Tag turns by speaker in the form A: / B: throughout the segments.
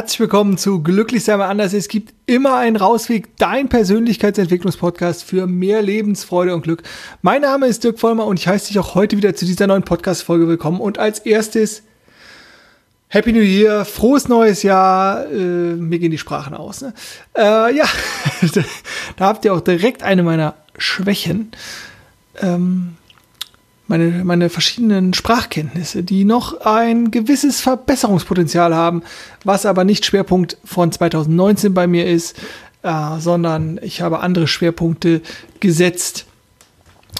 A: Herzlich willkommen zu Glücklich sein mal anders. Es gibt immer einen Rausweg, dein Persönlichkeitsentwicklungspodcast für mehr Lebensfreude und Glück. Mein Name ist Dirk Vollmer und ich heiße dich auch heute wieder zu dieser neuen Podcast-Folge willkommen. Und als erstes Happy New Year, frohes neues Jahr. Äh, mir gehen die Sprachen aus. Ne? Äh, ja, da habt ihr auch direkt eine meiner Schwächen. Ähm, meine, meine verschiedenen Sprachkenntnisse, die noch ein gewisses Verbesserungspotenzial haben, was aber nicht Schwerpunkt von 2019 bei mir ist, äh, sondern ich habe andere Schwerpunkte gesetzt.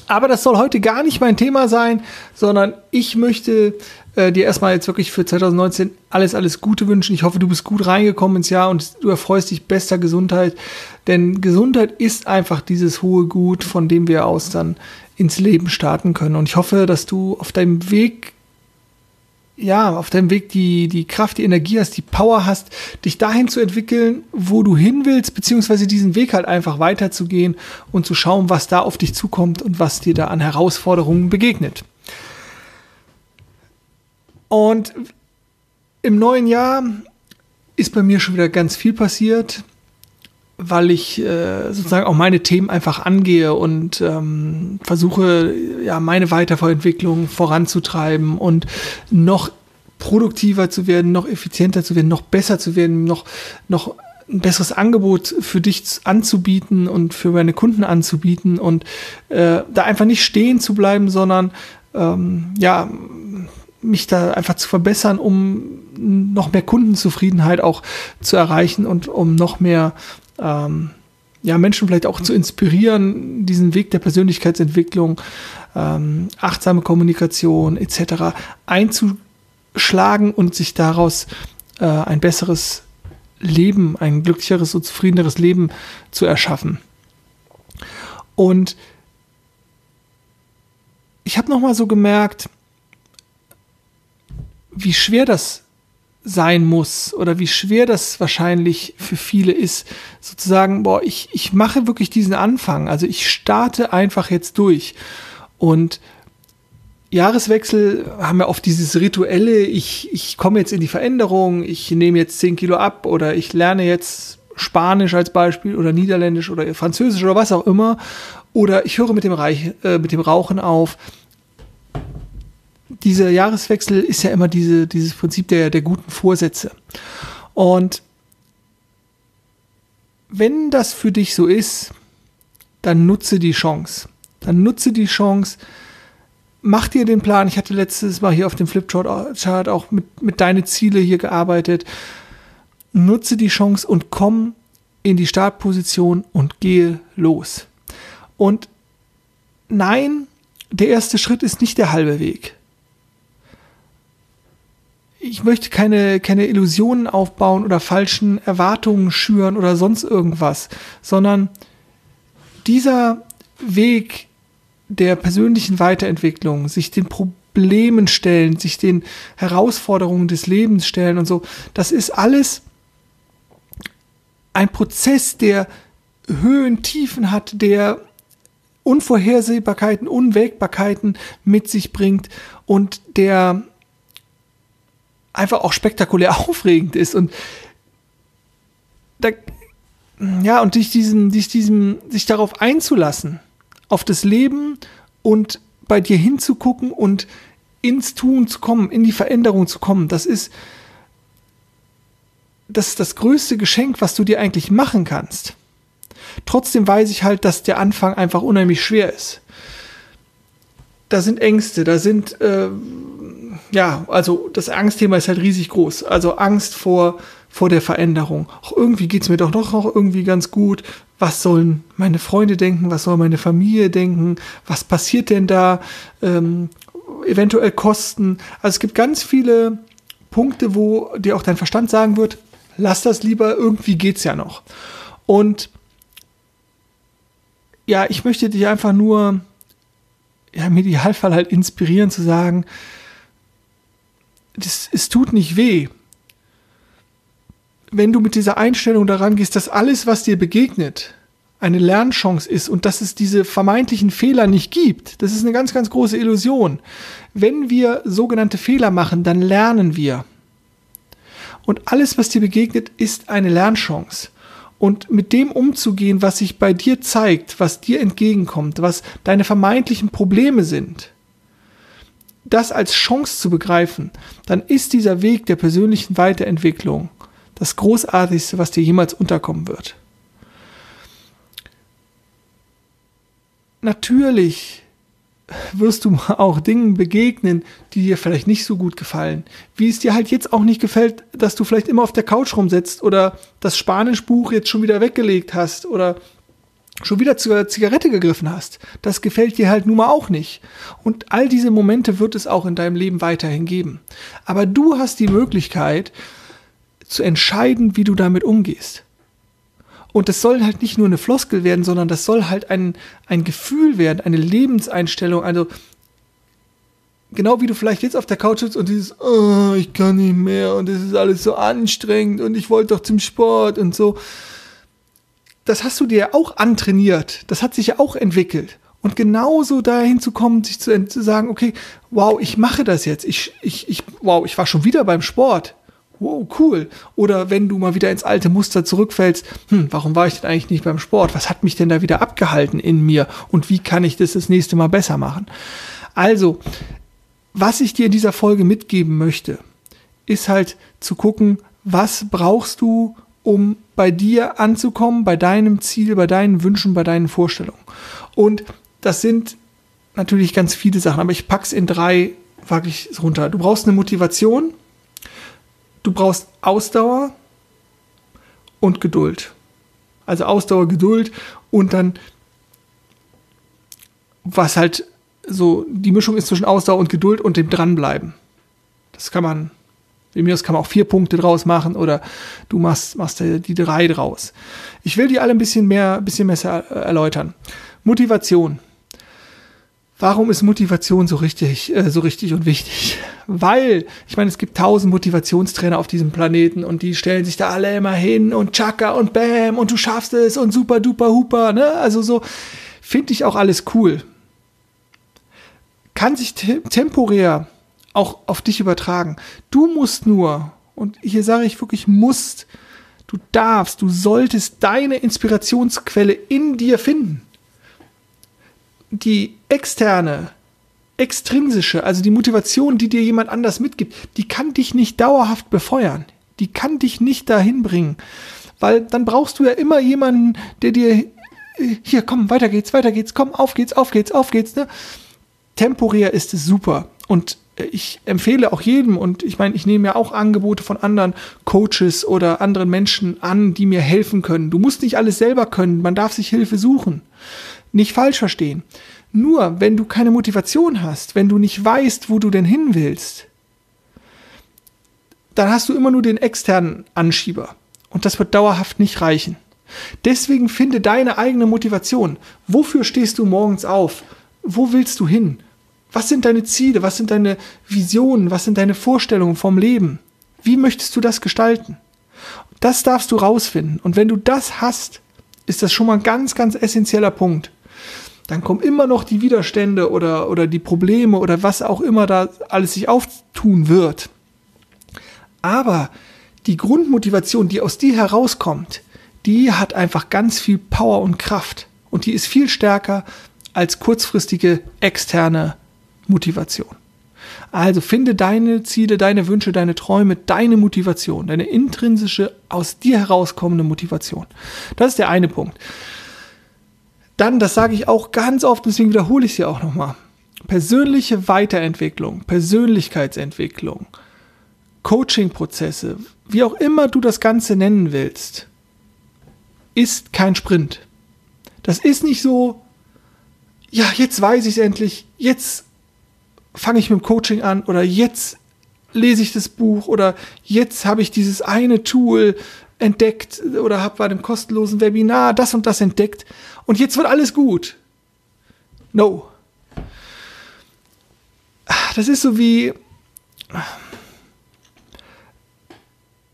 A: Aber das soll heute gar nicht mein Thema sein, sondern ich möchte äh, dir erstmal jetzt wirklich für 2019 alles, alles Gute wünschen. Ich hoffe, du bist gut reingekommen ins Jahr und du erfreust dich bester Gesundheit. Denn Gesundheit ist einfach dieses hohe Gut, von dem wir aus dann ins Leben starten können. Und ich hoffe, dass du auf deinem Weg, ja, auf deinem Weg die, die Kraft, die Energie hast, die Power hast, dich dahin zu entwickeln, wo du hin willst, beziehungsweise diesen Weg halt einfach weiterzugehen und zu schauen, was da auf dich zukommt und was dir da an Herausforderungen begegnet. Und im neuen Jahr ist bei mir schon wieder ganz viel passiert weil ich äh, sozusagen auch meine Themen einfach angehe und ähm, versuche, ja, meine Weiterentwicklung voranzutreiben und noch produktiver zu werden, noch effizienter zu werden, noch besser zu werden, noch, noch ein besseres Angebot für dich anzubieten und für meine Kunden anzubieten und äh, da einfach nicht stehen zu bleiben, sondern ähm, ja, mich da einfach zu verbessern, um noch mehr Kundenzufriedenheit auch zu erreichen und um noch mehr ähm, ja, Menschen vielleicht auch zu inspirieren, diesen Weg der Persönlichkeitsentwicklung, ähm, achtsame Kommunikation etc. einzuschlagen und sich daraus äh, ein besseres Leben, ein glücklicheres und zufriedeneres Leben zu erschaffen. Und ich habe noch mal so gemerkt, wie schwer das sein muss oder wie schwer das wahrscheinlich für viele ist, sozusagen, boah, ich, ich mache wirklich diesen Anfang, also ich starte einfach jetzt durch. Und Jahreswechsel haben ja oft dieses rituelle, ich, ich komme jetzt in die Veränderung, ich nehme jetzt 10 Kilo ab oder ich lerne jetzt Spanisch als Beispiel oder Niederländisch oder Französisch oder was auch immer. Oder ich höre mit dem, Reich, äh, mit dem Rauchen auf dieser Jahreswechsel ist ja immer diese, dieses Prinzip der, der guten Vorsätze. Und wenn das für dich so ist, dann nutze die Chance. Dann nutze die Chance, mach dir den Plan. Ich hatte letztes Mal hier auf dem Flipchart auch mit, mit deine Ziele hier gearbeitet. Nutze die Chance und komm in die Startposition und gehe los. Und nein, der erste Schritt ist nicht der halbe Weg ich möchte keine, keine Illusionen aufbauen oder falschen Erwartungen schüren oder sonst irgendwas, sondern dieser Weg der persönlichen Weiterentwicklung, sich den Problemen stellen, sich den Herausforderungen des Lebens stellen und so, das ist alles ein Prozess, der Höhen, Tiefen hat, der Unvorhersehbarkeiten, Unwägbarkeiten mit sich bringt und der einfach auch spektakulär aufregend ist und da, ja, und dich diesem, dich diesem, sich darauf einzulassen, auf das Leben und bei dir hinzugucken und ins Tun zu kommen, in die Veränderung zu kommen, das ist, das ist das größte Geschenk, was du dir eigentlich machen kannst. Trotzdem weiß ich halt, dass der Anfang einfach unheimlich schwer ist. Da sind Ängste, da sind äh, ja, also das Angstthema ist halt riesig groß. Also Angst vor, vor der Veränderung. Auch irgendwie geht's mir doch noch, irgendwie ganz gut. Was sollen meine Freunde denken? Was soll meine Familie denken? Was passiert denn da? Ähm, eventuell Kosten. Also es gibt ganz viele Punkte, wo dir auch dein Verstand sagen wird, lass das lieber, irgendwie geht's ja noch. Und ja, ich möchte dich einfach nur, ja, im Idealfall halt inspirieren zu sagen, das, es tut nicht weh. Wenn du mit dieser Einstellung daran gehst, dass alles, was dir begegnet, eine Lernchance ist und dass es diese vermeintlichen Fehler nicht gibt, das ist eine ganz, ganz große Illusion. Wenn wir sogenannte Fehler machen, dann lernen wir. Und alles, was dir begegnet, ist eine Lernchance. Und mit dem umzugehen, was sich bei dir zeigt, was dir entgegenkommt, was deine vermeintlichen Probleme sind, das als Chance zu begreifen, dann ist dieser Weg der persönlichen Weiterentwicklung das Großartigste, was dir jemals unterkommen wird. Natürlich wirst du auch Dingen begegnen, die dir vielleicht nicht so gut gefallen. Wie es dir halt jetzt auch nicht gefällt, dass du vielleicht immer auf der Couch rumsitzt oder das Spanischbuch jetzt schon wieder weggelegt hast oder schon wieder zur Zigarette gegriffen hast. Das gefällt dir halt nun mal auch nicht. Und all diese Momente wird es auch in deinem Leben weiterhin geben. Aber du hast die Möglichkeit zu entscheiden, wie du damit umgehst. Und das soll halt nicht nur eine Floskel werden, sondern das soll halt ein, ein Gefühl werden, eine Lebenseinstellung. Also genau wie du vielleicht jetzt auf der Couch sitzt und dieses, oh, ich kann nicht mehr und es ist alles so anstrengend und ich wollte doch zum Sport und so. Das hast du dir auch antrainiert. Das hat sich ja auch entwickelt. Und genauso dahin zu kommen, sich zu, zu sagen, okay, wow, ich mache das jetzt. Ich, ich, ich, wow, ich war schon wieder beim Sport wow, cool. Oder wenn du mal wieder ins alte Muster zurückfällst, hm, warum war ich denn eigentlich nicht beim Sport? Was hat mich denn da wieder abgehalten in mir? Und wie kann ich das das nächste Mal besser machen? Also, was ich dir in dieser Folge mitgeben möchte, ist halt zu gucken, was brauchst du, um bei dir anzukommen, bei deinem Ziel, bei deinen Wünschen, bei deinen Vorstellungen. Und das sind natürlich ganz viele Sachen, aber ich pack's in drei, wage ich runter. Du brauchst eine Motivation, du brauchst Ausdauer und Geduld. Also Ausdauer, Geduld und dann, was halt so die Mischung ist zwischen Ausdauer und Geduld und dem Dranbleiben. Das kann man, wie mir das kann man auch vier Punkte draus machen oder du machst, machst die drei draus. Ich will die alle ein bisschen mehr, bisschen besser erläutern. Motivation. Warum ist Motivation so richtig, äh, so richtig und wichtig? Weil, ich meine, es gibt tausend Motivationstrainer auf diesem Planeten und die stellen sich da alle immer hin und tschakka und bam und du schaffst es und super duper huper, ne? Also so finde ich auch alles cool. Kann sich te temporär auch auf dich übertragen. Du musst nur, und hier sage ich wirklich musst, du darfst, du solltest deine Inspirationsquelle in dir finden die externe, extrinsische, also die Motivation, die dir jemand anders mitgibt, die kann dich nicht dauerhaft befeuern. Die kann dich nicht dahin bringen. Weil dann brauchst du ja immer jemanden, der dir, äh, hier, komm, weiter geht's, weiter geht's, komm, auf geht's, auf geht's, auf geht's. Ne? Temporär ist es super. Und ich empfehle auch jedem, und ich meine, ich nehme ja auch Angebote von anderen Coaches oder anderen Menschen an, die mir helfen können. Du musst nicht alles selber können, man darf sich Hilfe suchen. Nicht falsch verstehen. Nur wenn du keine Motivation hast, wenn du nicht weißt, wo du denn hin willst, dann hast du immer nur den externen Anschieber. Und das wird dauerhaft nicht reichen. Deswegen finde deine eigene Motivation. Wofür stehst du morgens auf? Wo willst du hin? Was sind deine Ziele? Was sind deine Visionen? Was sind deine Vorstellungen vom Leben? Wie möchtest du das gestalten? Das darfst du rausfinden. Und wenn du das hast, ist das schon mal ein ganz, ganz essentieller Punkt dann kommen immer noch die Widerstände oder, oder die Probleme oder was auch immer da alles sich auftun wird. Aber die Grundmotivation, die aus dir herauskommt, die hat einfach ganz viel Power und Kraft. Und die ist viel stärker als kurzfristige externe Motivation. Also finde deine Ziele, deine Wünsche, deine Träume, deine Motivation, deine intrinsische, aus dir herauskommende Motivation. Das ist der eine Punkt. Dann, das sage ich auch ganz oft, deswegen wiederhole ich es ja auch nochmal. Persönliche Weiterentwicklung, Persönlichkeitsentwicklung, Coaching-Prozesse, wie auch immer du das Ganze nennen willst, ist kein Sprint. Das ist nicht so, ja, jetzt weiß ich es endlich, jetzt fange ich mit dem Coaching an oder jetzt lese ich das Buch oder jetzt habe ich dieses eine Tool entdeckt oder habe bei einem kostenlosen Webinar das und das entdeckt und jetzt wird alles gut. No. Das ist so wie.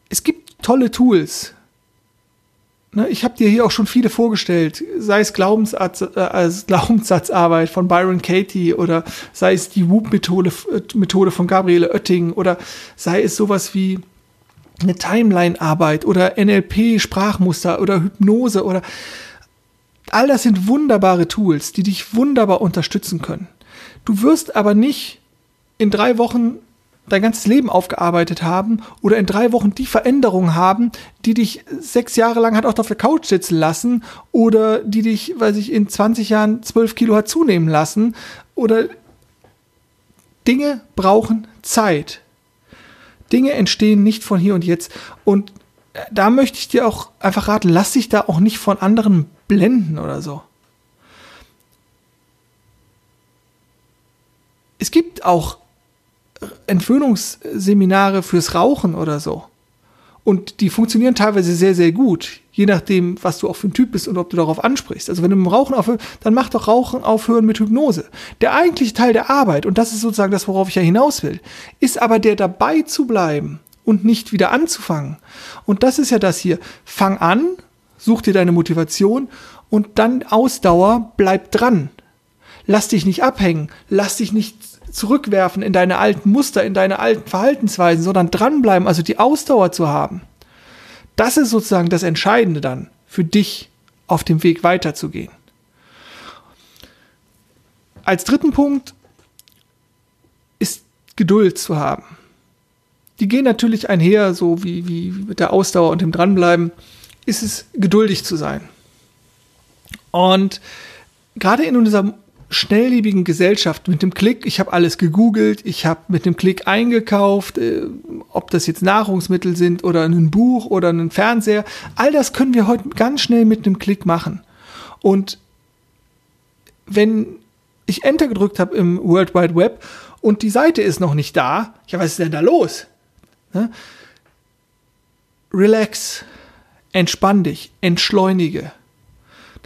A: Es gibt tolle Tools. Ne, ich habe dir hier auch schon viele vorgestellt, sei es Glaubenssatz, äh, Glaubenssatzarbeit von Byron Katie oder sei es die Whoop-Methode Methode von Gabriele Oetting oder sei es sowas wie eine Timeline-Arbeit oder NLP-Sprachmuster oder Hypnose oder all das sind wunderbare Tools, die dich wunderbar unterstützen können. Du wirst aber nicht in drei Wochen dein ganzes Leben aufgearbeitet haben oder in drei Wochen die Veränderung haben, die dich sechs Jahre lang hat auch auf der Couch sitzen lassen oder die dich, weiß ich, in 20 Jahren zwölf Kilo hat zunehmen lassen oder Dinge brauchen Zeit. Dinge entstehen nicht von hier und jetzt und da möchte ich dir auch einfach raten, lass dich da auch nicht von anderen blenden oder so. Es gibt auch Entwöhnungsseminare fürs Rauchen oder so. Und die funktionieren teilweise sehr, sehr gut, je nachdem, was du auch für ein Typ bist und ob du darauf ansprichst. Also wenn du mit dem Rauchen aufhörst, dann mach doch Rauchen aufhören mit Hypnose. Der eigentliche Teil der Arbeit, und das ist sozusagen das, worauf ich ja hinaus will, ist aber der dabei zu bleiben und nicht wieder anzufangen. Und das ist ja das hier. Fang an, such dir deine Motivation und dann Ausdauer, bleib dran. Lass dich nicht abhängen, lass dich nicht zurückwerfen in deine alten Muster, in deine alten Verhaltensweisen, sondern dranbleiben, also die Ausdauer zu haben. Das ist sozusagen das Entscheidende dann für dich auf dem Weg weiterzugehen. Als dritten Punkt ist Geduld zu haben. Die gehen natürlich einher, so wie, wie mit der Ausdauer und dem Dranbleiben, ist es geduldig zu sein. Und gerade in unserem schnelllebigen Gesellschaft mit dem Klick, ich habe alles gegoogelt, ich habe mit dem Klick eingekauft, äh, ob das jetzt Nahrungsmittel sind oder ein Buch oder ein Fernseher, all das können wir heute ganz schnell mit einem Klick machen. Und wenn ich Enter gedrückt habe im World Wide Web und die Seite ist noch nicht da, ja, was ist denn da los? Ne? Relax, entspann dich, entschleunige.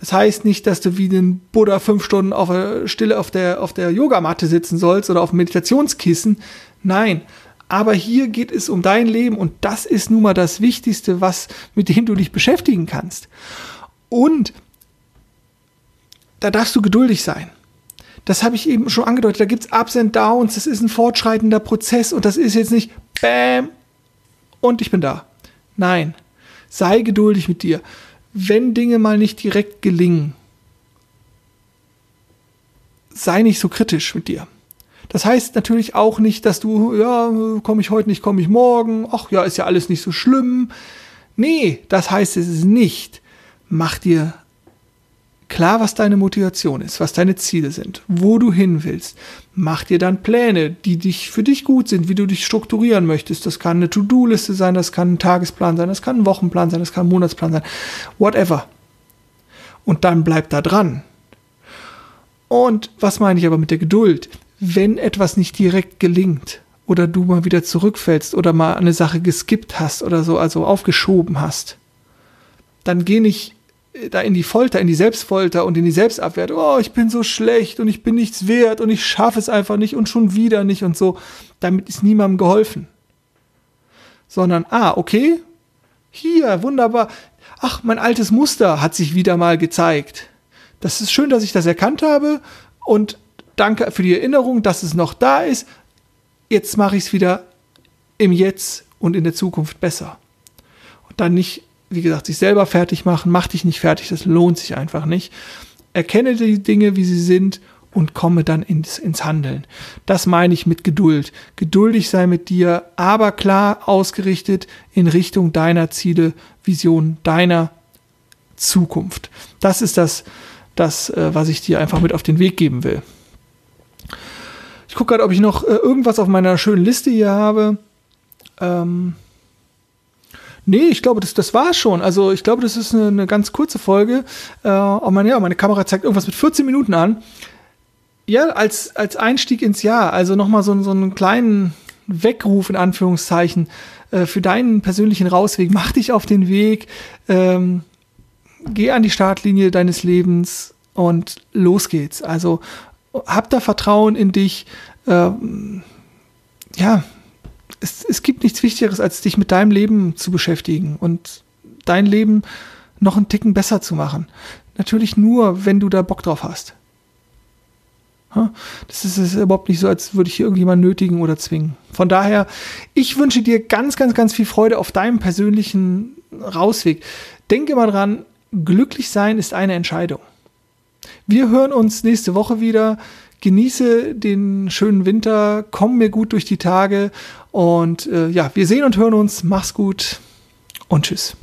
A: Das heißt nicht, dass du wie den Buddha fünf Stunden auf der Stille auf der, auf der Yogamatte sitzen sollst oder auf dem Meditationskissen. Nein. Aber hier geht es um dein Leben und das ist nun mal das Wichtigste, was, mit dem du dich beschäftigen kannst. Und da darfst du geduldig sein. Das habe ich eben schon angedeutet. Da gibt es Ups and Downs. Das ist ein fortschreitender Prozess und das ist jetzt nicht Bäm und ich bin da. Nein. Sei geduldig mit dir wenn Dinge mal nicht direkt gelingen, sei nicht so kritisch mit dir. Das heißt natürlich auch nicht, dass du, ja, komme ich heute nicht, komme ich morgen, ach ja, ist ja alles nicht so schlimm. Nee, das heißt es nicht. Mach dir klar, was deine Motivation ist, was deine Ziele sind, wo du hin willst. Mach dir dann Pläne, die dich für dich gut sind, wie du dich strukturieren möchtest. Das kann eine To-Do-Liste sein, das kann ein Tagesplan sein, das kann ein Wochenplan sein, das kann ein Monatsplan sein, whatever. Und dann bleib da dran. Und was meine ich aber mit der Geduld? Wenn etwas nicht direkt gelingt oder du mal wieder zurückfällst oder mal eine Sache geskippt hast oder so, also aufgeschoben hast, dann geh nicht da in die Folter, in die Selbstfolter und in die Selbstabwehr, oh, ich bin so schlecht und ich bin nichts wert und ich schaffe es einfach nicht und schon wieder nicht und so, damit ist niemandem geholfen. Sondern, ah, okay, hier, wunderbar, ach, mein altes Muster hat sich wieder mal gezeigt. Das ist schön, dass ich das erkannt habe und danke für die Erinnerung, dass es noch da ist. Jetzt mache ich es wieder im Jetzt und in der Zukunft besser. Und dann nicht wie gesagt, sich selber fertig machen, mach dich nicht fertig, das lohnt sich einfach nicht. Erkenne die Dinge, wie sie sind und komme dann ins, ins Handeln. Das meine ich mit Geduld. Geduldig sei mit dir, aber klar ausgerichtet in Richtung deiner Ziele, Vision, deiner Zukunft. Das ist das, das, äh, was ich dir einfach mit auf den Weg geben will. Ich gucke gerade, ob ich noch äh, irgendwas auf meiner schönen Liste hier habe. Ähm, Nee, ich glaube, das, das war schon. Also ich glaube, das ist eine, eine ganz kurze Folge. Äh, oh meine, ja, meine Kamera zeigt irgendwas mit 14 Minuten an. Ja, als, als Einstieg ins Jahr, also nochmal so, so einen kleinen Weckruf in Anführungszeichen äh, für deinen persönlichen Rausweg. Mach dich auf den Weg, ähm, geh an die Startlinie deines Lebens und los geht's. Also hab da Vertrauen in dich. Ähm, ja, es, es gibt nichts Wichtigeres, als dich mit deinem Leben zu beschäftigen und dein Leben noch einen Ticken besser zu machen. Natürlich nur, wenn du da Bock drauf hast. Das ist, ist überhaupt nicht so, als würde ich hier irgendjemand nötigen oder zwingen. Von daher, ich wünsche dir ganz, ganz, ganz viel Freude auf deinem persönlichen Rausweg. Denke mal dran, glücklich sein ist eine Entscheidung. Wir hören uns nächste Woche wieder. Genieße den schönen Winter, komm mir gut durch die Tage und äh, ja, wir sehen und hören uns. Mach's gut und tschüss.